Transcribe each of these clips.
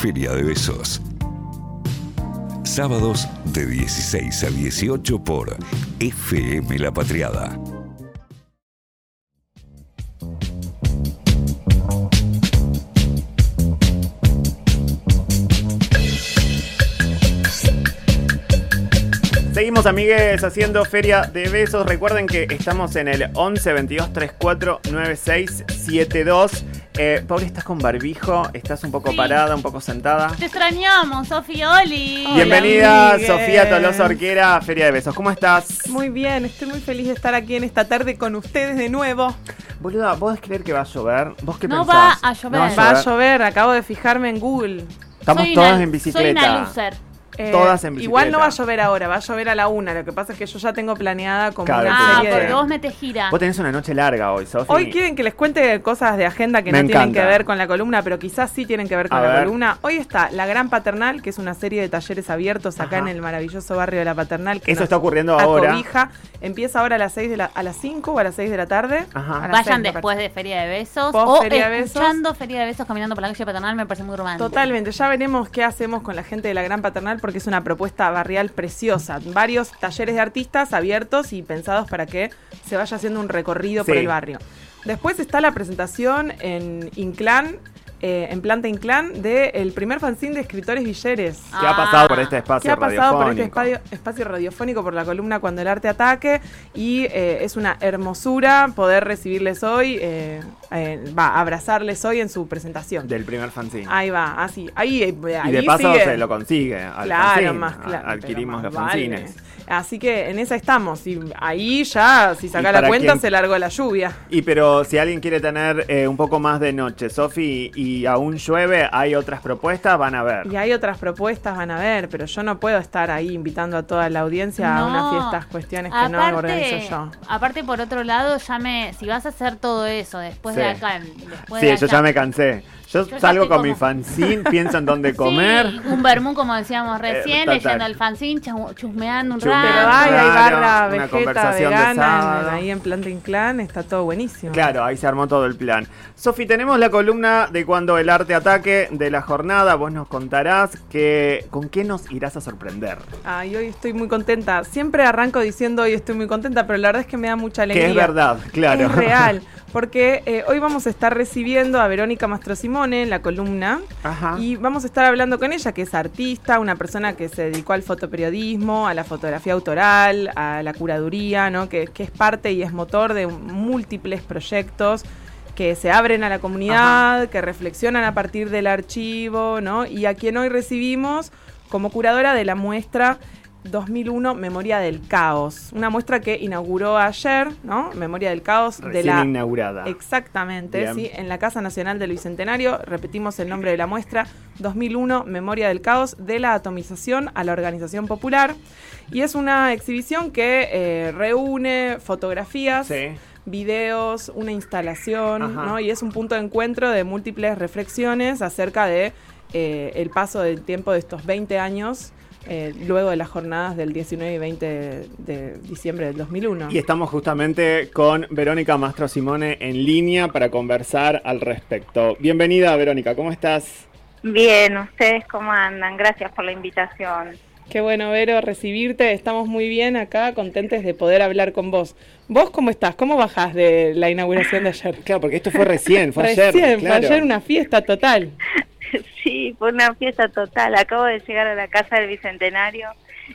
Feria de Besos. Sábados de 16 a 18 por FM La Patriada. Seguimos, amigues, haciendo Feria de Besos. Recuerden que estamos en el 11 22 34 96 72. Eh, Pauli, estás con barbijo, estás un poco Sí. parada, un poco sentada. Te extrañamos, Sofía Oli. Bienvenida. Sofía Tolosa Orquera, a Feria de Besos. ¿Cómo estás? Muy bien, estoy muy feliz de estar aquí en esta tarde con ustedes de nuevo. Boluda, ¿vos creer que va a llover? ¿Vos qué No pensás? va a llover. ¿No Va a llover, acabo de fijarme en Google. Estamos Soy todas una- en bicicleta. Soy una loser. Eh, Todas en Igual no va a llover ahora, va a llover a la una. Lo que pasa es que yo ya tengo planeada como Claro, una Ah, serie porque de... vos metes gira. Vos tenés una noche larga hoy, Sofía. Hoy quieren que les cuente cosas de agenda que Me no tienen encanta. que ver con la columna, pero quizás sí tienen que ver con A la ver. columna. Hoy está La Gran Paternal, que es una serie de talleres abiertos acá Ajá. en el maravilloso barrio de La Paternal. Que Eso nos está ocurriendo ahora. acobija. Empieza ahora a las 6 de la, a las 5 o a las 6 de la tarde. Ajá. A las Vayan seis, me después de Feria de Besos. Post o Feria de Besos. escuchando Feria de Besos caminando por la calle Paternal me parece muy romántico. Totalmente, ya veremos qué hacemos con la gente de la Gran Paternal porque es una propuesta barrial preciosa. Varios talleres de artistas abiertos y pensados para que se vaya haciendo un recorrido por el barrio. Después está la presentación en Inclán, eh, en Planta Inclán, del primer fanzine de escritores villeres. ¿Qué ha pasado por este espacio ¿Qué ha pasado por este radiofónico? espacio, espacio radiofónico por la columna Cuando el arte ataque? Y eh, es una hermosura poder recibirles hoy, eh, va, abrazarles hoy en su presentación. Del primer fanzine. Ahí va, así. Ahí, eh, y ahí de paso sigue. se lo consigue. Al Claro, fanzine. más claro. Adquirimos los vale. fanzines. Así que en esa estamos. Y ahí ya, si ¿Y saca la cuenta, se largó la lluvia. Y pero si alguien quiere tener un poco más de noche, Sofi, y aún llueve, hay otras propuestas, van a ver. Y hay otras propuestas, van a ver, pero yo no puedo estar ahí invitando a toda la audiencia a unas fiestas, cuestiones que no organizo yo. Aparte, por otro lado, ya me. Si vas a hacer todo eso después de acá. Después Sí, de yo ya me cansé. Yo, salgo con mi fanzine, pienso en dónde comer. Sí, un vermú, como decíamos recién, total. leyendo el fanzine, chu- chusmeando un rato. Pero hay, barra una vegeta, conversación de vegana, sábado. en- ahí en Planta Inclán, está todo buenísimo. Claro, ahí se armó todo el plan. Sofi, tenemos la columna de cuando el arte ataque de la jornada. Vos nos contarás que, con qué nos irás a sorprender. Ay, hoy estoy muy contenta. Siempre arranco diciendo hoy estoy muy contenta, pero la verdad es que me da mucha alegría. Que es verdad, claro. Es real, porque eh, hoy vamos a estar recibiendo a Verónica Mastro Simone en la columna Ajá. y vamos a estar hablando con ella, que es artista, una persona que se dedicó al fotoperiodismo, a la fotografía autoral, a la curaduría, ¿no? que, que es parte y es motor de múltiples proyectos que se abren a la comunidad, que reflexionan a partir del archivo, ¿no? Y a quien hoy recibimos como curadora de la muestra 2001 Memoria del Caos, una muestra que inauguró ayer, ¿no? Memoria del Caos de la inaugurada. Exactamente, Bien. sí, en la Casa Nacional del Bicentenario, repetimos el nombre de la muestra, 2001, Memoria del Caos, de la atomización a la organización popular. Y es una exhibición que eh, reúne fotografías, Sí. videos, una instalación, Ajá. ¿no? Y es un punto de encuentro de múltiples reflexiones acerca de eh, el paso del tiempo de estos 20 años. Eh, luego de las jornadas del 19 y 20 de, de diciembre del 2001. Y estamos justamente con Verónica Mastro Simone en línea para conversar al respecto. Bienvenida, Verónica, ¿cómo estás? Bien, ¿ustedes cómo andan? Gracias por la invitación. Qué bueno, Vero, recibirte. Estamos muy bien acá, contentes de poder hablar con vos. ¿Vos cómo estás? ¿Cómo bajás de la inauguración de ayer? Claro, porque esto fue recién, fue ayer. Recién, claro. fue ayer una fiesta total. Fue una fiesta total. Acabo de llegar a la casa del Bicentenario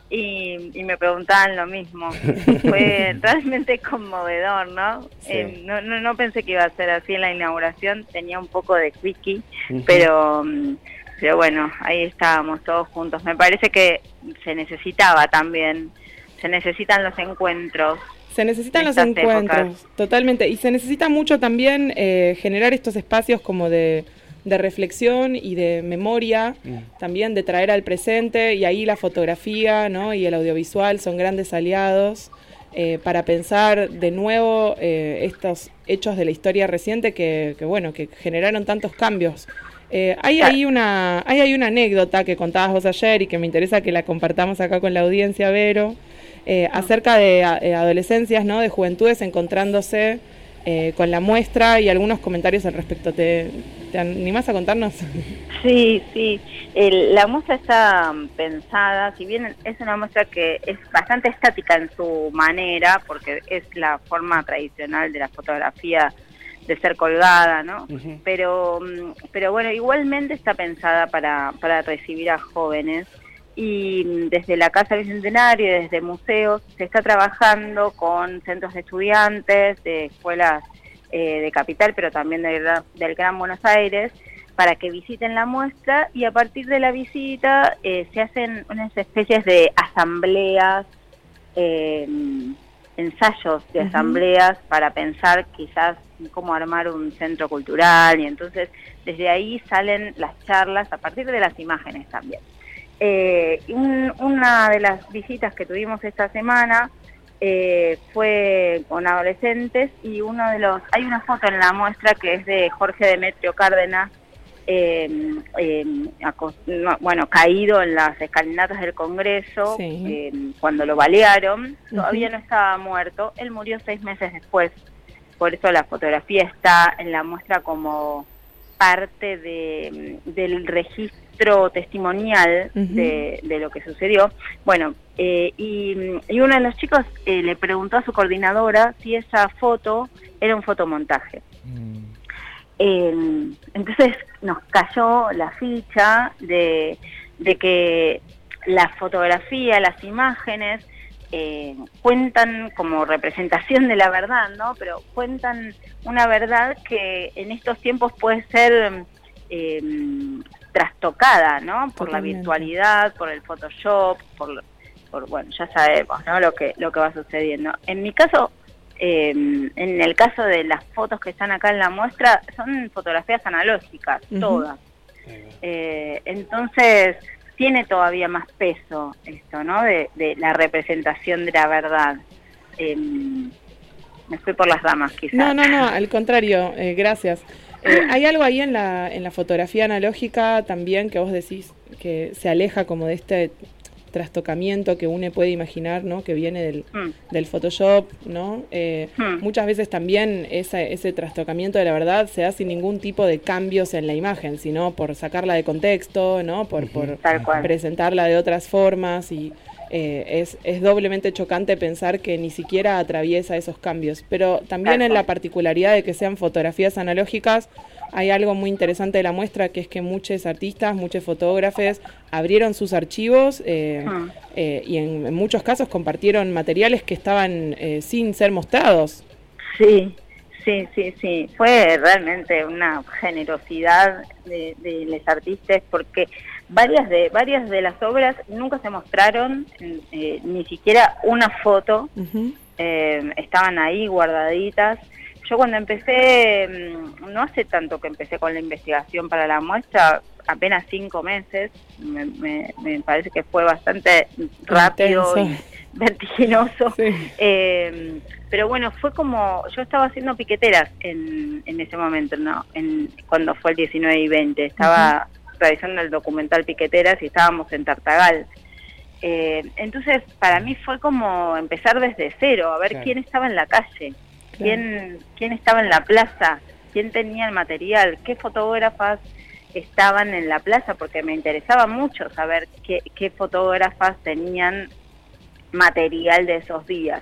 y, y me preguntaban lo mismo. Fue realmente conmovedor, ¿no? Sí. Eh, no, no? No pensé que iba a ser así en la inauguración. Tenía un poco de quickie, pero, mm, pero bueno, ahí estábamos todos juntos. Me parece que se necesitaba también. Se necesitan los encuentros. Se necesitan los encuentros, épocas. totalmente. Y se necesita mucho también eh, generar estos espacios como de, de reflexión y de memoria, Mm. también de traer al presente. Y ahí la fotografía ¿no? y el audiovisual son grandes aliados eh, para pensar de nuevo eh, estos hechos de la historia reciente que, que, bueno, que generaron tantos cambios. Eh, hay, ahí una, hay ahí una anécdota que contabas vos ayer y que me interesa que la compartamos acá con la audiencia, Vero, eh, acerca de a- eh, adolescencias, ¿no? de juventudes encontrándose eh, con la muestra y algunos comentarios al respecto. ¿Te, te ¿Te animás a contarnos? Sí, sí. El- la muestra está mm, pensada, si bien es una muestra que es bastante estática en su manera, porque es la forma tradicional de la fotografía de ser colgada, ¿no? Pero, mm, pero bueno, igualmente está pensada para, para recibir a jóvenes y mm, desde la Casa Bicentenario, desde museos, se está trabajando con centros de estudiantes, de escuelas eh, de capital, pero también del, del Gran Buenos Aires, para que visiten la muestra y a partir de la visita eh, se hacen unas especies de asambleas, eh, ensayos de asambleas para pensar quizás cómo armar un centro cultural y entonces desde ahí salen las charlas a partir de las imágenes también. Eh, un- una de las visitas que tuvimos esta semana eh, fue con adolescentes y uno de los hay una foto en la muestra que es de Jorge Demetrio Cárdenas eh, eh, acos- no, bueno caído en las escalinatas del Congreso Sí. eh, cuando lo balearon todavía no estaba muerto él murió seis meses después por eso la fotografía está en la muestra como parte de, del registro testimonial Ujú. de, de lo que sucedió. Bueno, eh, y, y uno de los chicos eh, le preguntó a su coordinadora si esa foto era un fotomontaje. Eh, entonces nos cayó la ficha de, de que la fotografía, las imágenes eh, cuentan como representación de la verdad, ¿no? Pero cuentan una verdad que en estos tiempos puede ser eh, trastocada, ¿no? Por la virtualidad, por el Photoshop, por, por bueno, ya sabemos, ¿no? Lo que lo que va sucediendo. En mi caso, eh, en el caso de las fotos que están acá en la muestra, son fotografías analógicas, todas. Eh, entonces, tiene todavía más peso esto, ¿no? De, de la representación de la verdad. Eh, me fui por las ramas, quizás. No, no, no, al contrario, eh, gracias. Eh, hay algo ahí en la, en la fotografía analógica también que vos decís que se aleja como de este trastocamiento que uno puede imaginar, ¿no? Que viene del, Mm, del Photoshop, ¿no? Eh, Hmm. Muchas veces también esa- ese trastocamiento de la verdad se da sin ningún tipo de cambios en la imagen, sino por sacarla de contexto, ¿no? Por, por presentarla de otras formas y eh, es, es doblemente chocante pensar que ni siquiera atraviesa esos cambios. Pero también en la particularidad de que sean fotografías analógicas, hay algo muy interesante de la muestra que es que muchos artistas, muchos fotógrafos abrieron sus archivos eh, Hmm. eh, y en, en muchos casos compartieron materiales que estaban eh, sin ser mostrados. Sí, sí, sí, sí. Fue realmente una generosidad de, de los artistas porque varias de varias de las obras nunca se mostraron, eh, ni siquiera una foto. Eh, estaban ahí guardaditas. Yo cuando empecé, mm, no hace tanto que empecé con la investigación para la muestra, apenas cinco meses, me, me- me parece que fue bastante rápido Intenso. y vertiginoso. Sí. Eh, pero bueno, fue como, yo estaba haciendo piqueteras en, en ese momento, ¿no? En, cuando fue el 19 y 20, estaba realizando el documental Piqueteras y estábamos en Tartagal. Eh, entonces, para mí fue como empezar desde cero, a ver Claro. quién estaba en la calle, quién, quién estaba en la plaza, quién tenía el material, qué fotógrafas estaban en la plaza, porque me interesaba mucho saber qué, qué fotógrafas tenían material de esos días.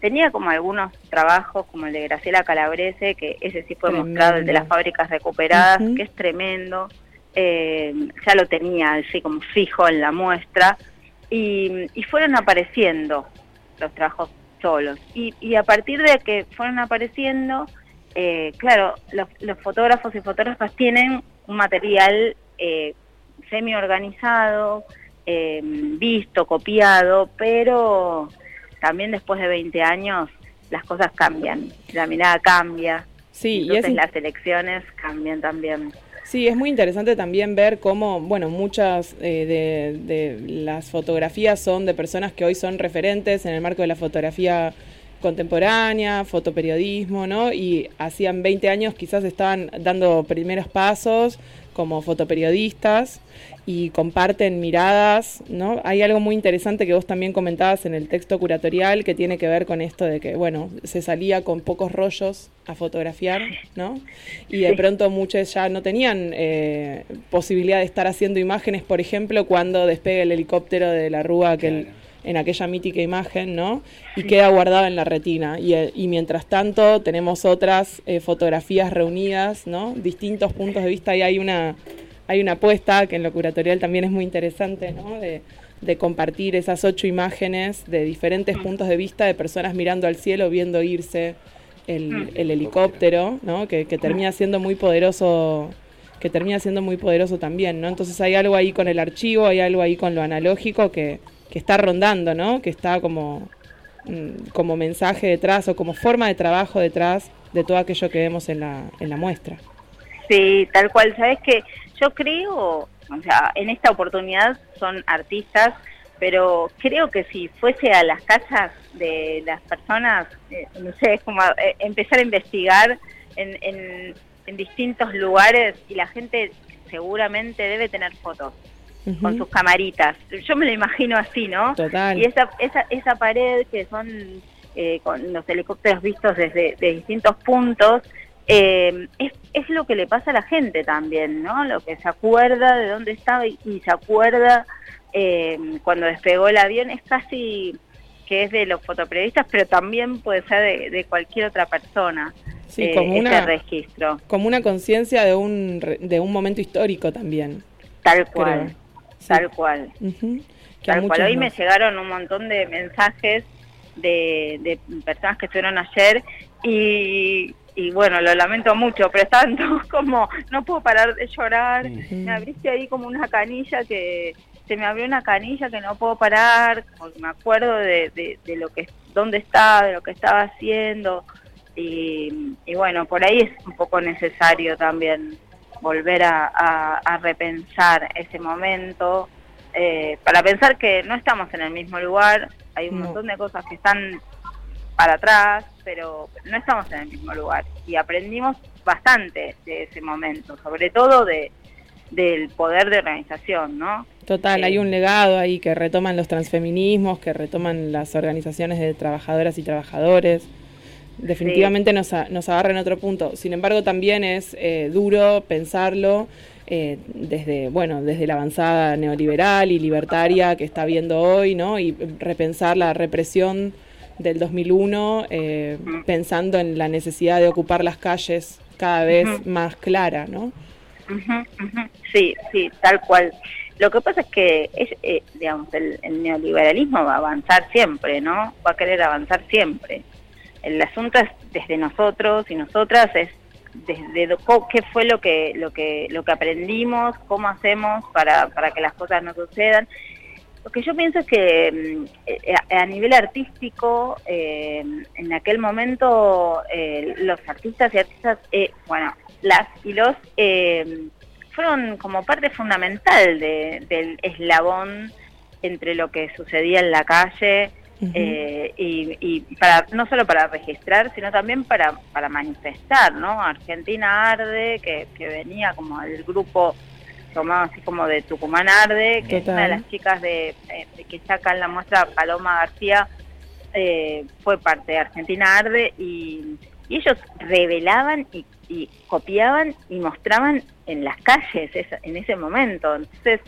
Tenía como algunos trabajos, como el de Graciela Calabrese, que ese sí fue Tremendo. mostrado, el de las fábricas recuperadas, que es tremendo. Eh, ya lo tenía así como fijo en la muestra. Y, y fueron apareciendo los trabajos solos. Y, y a partir de que fueron apareciendo, eh, claro, los, los fotógrafos y fotógrafas tienen un material eh, semi-organizado, eh, visto, copiado, pero también después de 20 años las cosas cambian, la mirada cambia, Sí, y entonces es, las elecciones cambian también. Sí, es muy interesante también ver cómo, bueno, muchas eh, de, de las fotografías son de personas que hoy son referentes en el marco de la fotografía contemporánea, fotoperiodismo, ¿no? Y hacían 20 años quizás estaban dando primeros pasos como fotoperiodistas y comparten miradas, ¿no? Hay algo muy interesante que vos también comentabas en el texto curatorial que tiene que ver con esto de que, bueno, se salía con pocos rollos a fotografiar, ¿no? Y de pronto muchos ya no tenían eh, posibilidad de estar haciendo imágenes, por ejemplo, cuando despegue el helicóptero de la Rúa, que en aquella mítica imagen, ¿no? Y queda guardado en la retina. Y, eh, y mientras tanto tenemos otras eh, fotografías reunidas, ¿no? Distintos puntos de vista y hay una hay una apuesta que en lo curatorial también es muy interesante, ¿no? De, compartir esas ocho imágenes de diferentes puntos de vista de personas mirando al cielo, viendo irse el, helicóptero, ¿no? Que, termina siendo muy poderoso que termina siendo muy poderoso también, ¿no? Entonces hay algo ahí con el archivo, hay algo ahí con lo analógico que, que está rondando, ¿no? Que está como, mm, como mensaje detrás o como forma de trabajo detrás de todo aquello que vemos en la, en la muestra. Sí, tal cual. Sabes que yo creo, o sea, en esta oportunidad son artistas, pero creo que si fuese a las casas de las personas, eh, no sé, es como eh, empezar a investigar en, en, distintos lugares y la gente seguramente debe tener fotos con sus camaritas. Yo me lo imagino así, ¿no? Total. Y esa, esa, esa pared que son eh, con los helicópteros vistos desde de distintos puntos, eh, es, es, lo que le pasa a la gente también, ¿no? Lo que se acuerda de dónde estaba y, se acuerda eh, cuando despegó el avión, es casi que es de los fotoperiodistas, pero también puede ser de, cualquier otra persona. Sí, eh, como una, registro. Como una conciencia de un, de un momento histórico también. Tal cual, tal cual. Tal cual. Hoy me llegaron un montón de mensajes de, de personas que estuvieron ayer y y bueno, lo lamento mucho, pero todos como, no puedo parar de llorar, me abriste ahí como una canilla que, se me abrió una canilla que no puedo parar, porque me acuerdo de, de, lo que, dónde estaba, de lo que estaba haciendo, y, bueno, por ahí es un poco necesario también volver a, a, repensar ese momento, eh, para pensar que no estamos en el mismo lugar, hay un montón de cosas que están para atrás, pero no estamos en el mismo lugar. Y aprendimos bastante de ese momento, sobre todo de del poder de organización, ¿no? Total, hay un legado ahí que retoman los transfeminismos, que retoman las organizaciones de trabajadoras y trabajadores. Definitivamente nos, nos agarra en otro punto. Sin embargo, también es eh, duro pensarlo eh, desde, bueno, desde la avanzada neoliberal y libertaria que está viendo hoy, ¿no? Y repensar la represión del 2001, eh, pensando en la necesidad de ocupar las calles cada vez más clara, ¿no? Sí, sí, tal cual. Lo que pasa es que, eh, digamos, el, neoliberalismo va a avanzar siempre, ¿no? Va a querer avanzar siempre. El asunto es desde nosotros y nosotras es desde qué fue lo que lo que lo que aprendimos, cómo hacemos para para que las cosas no sucedan lo que yo pienso es que mm, eh, a nivel artístico, eh, en aquel momento eh, los artistas y artistas, bueno, las y los fueron como parte fundamental del eslabón entre lo que sucedía en la calle y, para no solo para registrar, sino también para, para manifestar, ¿no? Argentina Arde, que, que venía como el grupo tomado así como de Tucumán Arde, que es una de las chicas de, eh, que sacan la muestra Paloma García, eh, fue parte de Argentina Arde y, ellos revelaban y, copiaban y mostraban en las calles en ese momento. Entonces,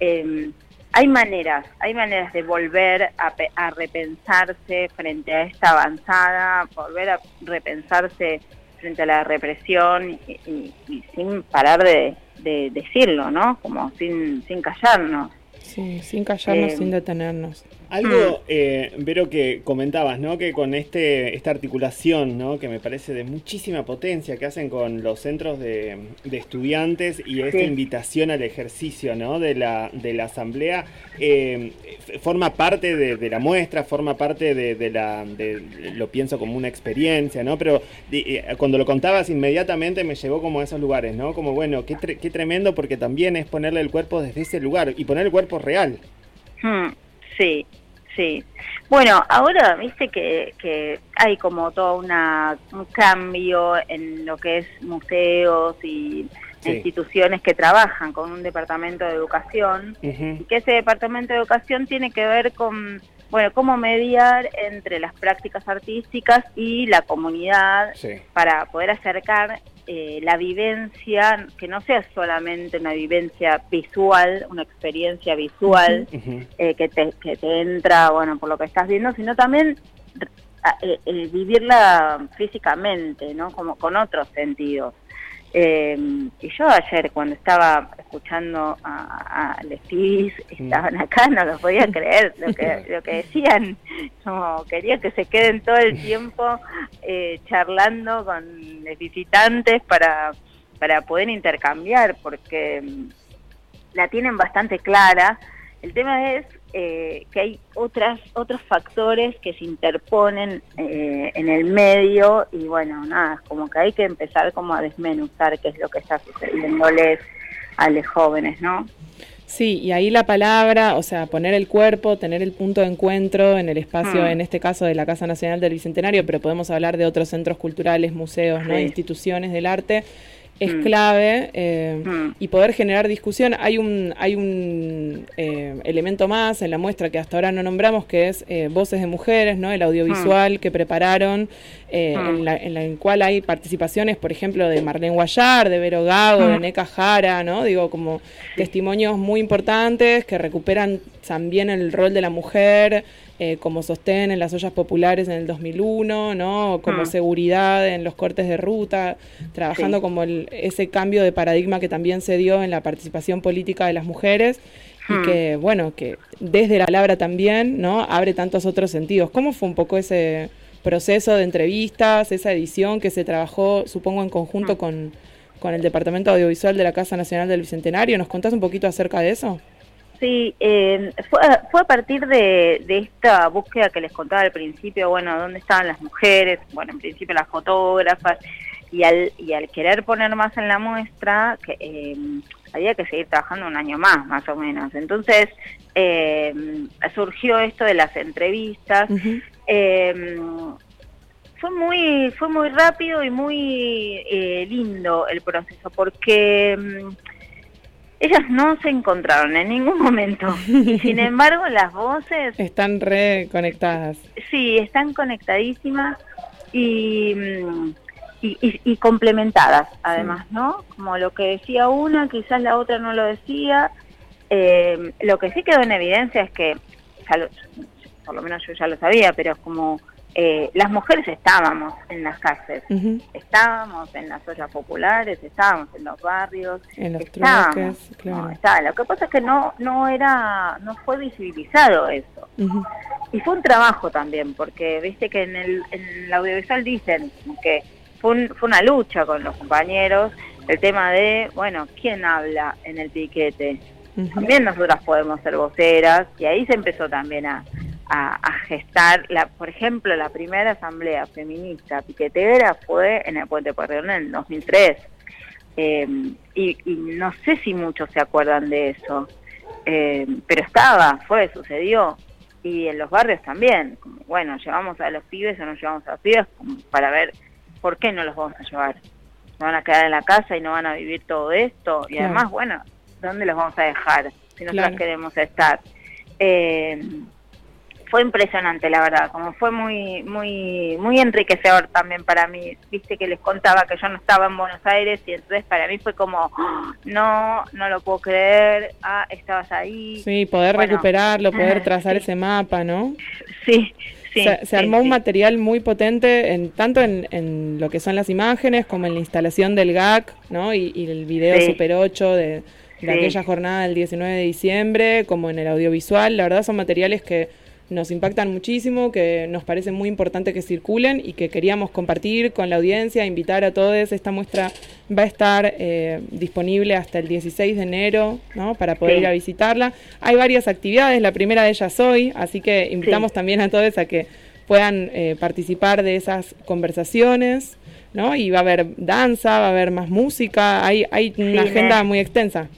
em, hay maneras, hay maneras de volver a, repensarse frente a esta avanzada, volver a repensarse frente a la represión y sin parar de, de decirlo, ¿no? Como sin, sin callarnos. Sí, sin callarnos, eh, sin detenernos. Algo, eh, Vero, que comentabas, ¿no? Que con este esta articulación, ¿no? Que me parece de muchísima potencia que hacen con los centros de, estudiantes y esta invitación al ejercicio, ¿no? De la, de la asamblea, eh, forma parte de, la muestra, forma parte de, la, lo pienso como una experiencia, ¿no? Pero eh, cuando lo contabas inmediatamente me llevó como a esos lugares, ¿no? Como, bueno, qué, qué tremendo porque también es ponerle el cuerpo desde ese lugar y poner el cuerpo real. Hmm. Sí, sí. Bueno, ahora viste que, que hay como todo una, un cambio en lo que es museos y instituciones que trabajan con un departamento de educación, y que ese departamento de educación tiene que ver con bueno, cómo mediar entre las prácticas artísticas y la comunidad para poder acercar eh, la vivencia, que no sea solamente una vivencia visual, una experiencia visual eh, que, te, que te entra, bueno, por lo que estás viendo, sino también eh, vivirla físicamente, ¿no? Como con otros sentidos. Eh, y yo ayer cuando estaba escuchando a, a mm. estaban acá, no lo podía creer lo que, lo que decían. Como quería que se queden todo el tiempo eh, charlando con visitantes para, para poder intercambiar, porque mm, la tienen bastante clara. El tema es eh, que hay otras otros factores que se interponen eh, en el medio y bueno, nada, como que hay que empezar como a desmenuzar qué es lo que está sucediéndoles a los jóvenes, ¿no? Sí, y ahí la palabra, o sea, poner el cuerpo, tener el punto de encuentro en el espacio, hmm. en este caso de la Casa Nacional del Bicentenario, pero podemos hablar de otros centros culturales, museos, ¿no? instituciones del arte, es mm. clave eh, mm. y poder generar discusión. Hay un, hay un eh, elemento más en la muestra que hasta ahora no nombramos, que es eh, Voces de Mujeres, ¿no? el audiovisual mm. que prepararon, en, la, en, el cual hay participaciones, por ejemplo, de Marlene Guayar, de Vero Gago, de Neca Jara, ¿no? digo, como testimonios muy importantes que recuperan también el rol de la mujer. Eh, como sostén en las ollas populares en el 2001, ¿no? como mm. seguridad en los cortes de ruta, trabajando como ese cambio de paradigma que también se dio en la participación política de las mujeres y mm. que, bueno, que desde la palabra también, ¿no? Abre tantos otros sentidos. ¿Cómo fue un poco ese proceso de entrevistas, esa edición que se trabajó, supongo, en conjunto mm. con, con el Departamento Audiovisual de la Casa Nacional del Bicentenario? ¿Nos contás un poquito acerca de eso? Sí, eh, fue, fue, a partir de, esta búsqueda que les contaba al principio, bueno, dónde estaban las mujeres, bueno, en principio las fotógrafas, y al, y al querer poner más en la muestra, que eh, había que seguir trabajando un año más, más o menos. Entonces, eh, surgió esto de las entrevistas. fue muy fue muy rápido y muy lindo el proceso porque ellas no se encontraron en ningún momento. Y sin embargo, las voces... Están reconectadas. Sí, están conectadísimas y, mm, y, complementadas, además, ¿no? Como lo que decía una, quizás la otra no lo decía. Eh, lo que sí quedó en evidencia es que, por lo menos yo ya lo sabía, pero es como eh, las mujeres estábamos en las calles, estábamos en las ollas populares, estábamos en los barrios, en los estábamos, claro. Lo que pasa es que no no era no fue visibilizado eso. Y fue un trabajo también, porque viste que en el, en audiovisual dicen que fue, fue una lucha con los compañeros el tema de, bueno, ¿quién habla en el piquete? También nosotras podemos ser voceras y ahí se empezó también a, a, gestar, la, por ejemplo, la primera asamblea feminista piquetera fue en el Puente Pueyrredón en el 2003. Em, y, no sé si muchos se acuerdan de eso, em, pero estaba, fue, sucedió. Y en los barrios también. bueno, llevamos a los pibes o no llevamos a los pibes para ver por qué no los vamos a llevar. ¿Se van a quedar en la casa y no van a vivir todo esto? Y además, bueno, ¿dónde los vamos a dejar si nosotros queremos estar? Eh, fue impresionante la verdad como fue muy muy muy enriquecedor también para mí viste que les contaba que yo no estaba en Buenos Aires y entonces para mí fue como ¡Ah! no no lo puedo creer ah estabas ahí sí poder recuperarlo poder trazar ese mapa no sí Sí, se, armó un material muy potente en tanto en, lo que son las imágenes como en la instalación del GAC ¿no? y, el video Super 8 de, de aquella jornada del 19 de diciembre, como en el audiovisual. La verdad son materiales que nos impactan muchísimo, que nos parece muy importante que circulen y que queríamos compartir con la audiencia, invitar a todos. Esta muestra va a estar eh, disponible hasta el 16 de enero ¿no? para poder ir a visitarla. Hay varias actividades, la primera de ellas hoy, así que invitamos también a todos a que puedan eh, participar de esas conversaciones. ¿no? Y va a haber danza, va a haber más música, hay, hay una agenda muy extensa.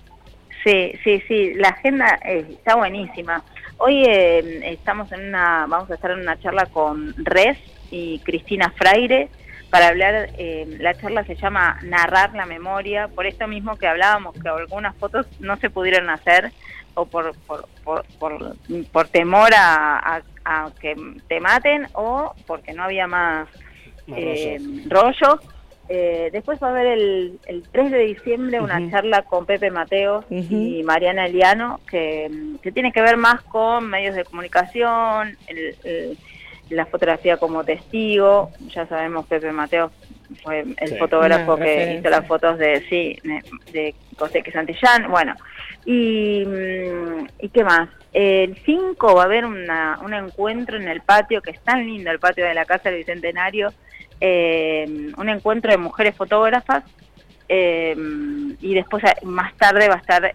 Sí, sí, sí, la agenda eh, está buenísima. Hoy eh, estamos en una, vamos a estar en una charla con Res y Cristina Fraire para hablar, eh, la charla se llama Narrar la memoria, por esto mismo que hablábamos, que algunas fotos no se pudieron hacer o por, por, por, por, temor a, que te maten o porque no había más, eh, rollos. Eh, después va a haber el, el 3 de diciembre una charla con Pepe Mateo y Mariana Eliano que, que, tiene que ver más con medios de comunicación, el la fotografía como testigo. Ya sabemos Pepe Mateo fue el fotógrafo que hizo las fotos de sí de, de Santillán. Bueno, y, mm, y qué más. El 5 va a haber una, un encuentro en el patio, que es tan lindo el patio de la Casa del Bicentenario, eh, un encuentro de mujeres fotógrafas. Eh, y después más tarde va a estar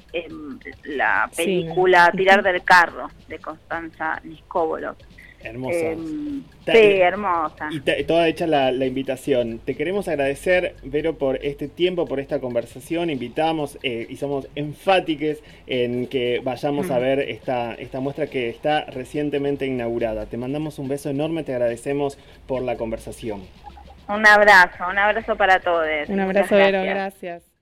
la película Tirar del carro de Constanza Niscóbolo. Hermosa. Em, sí, hermosa. Y toda hecha la, invitación. Te queremos agradecer, Vero, por este tiempo, por esta conversación. Invitamos eh, y somos enfáticos en que vayamos a ver esta, esta muestra que está recientemente inaugurada. Te mandamos un beso enorme, te agradecemos por la conversación. Un abrazo, un abrazo para todos. Un abrazo, Vero, gracias.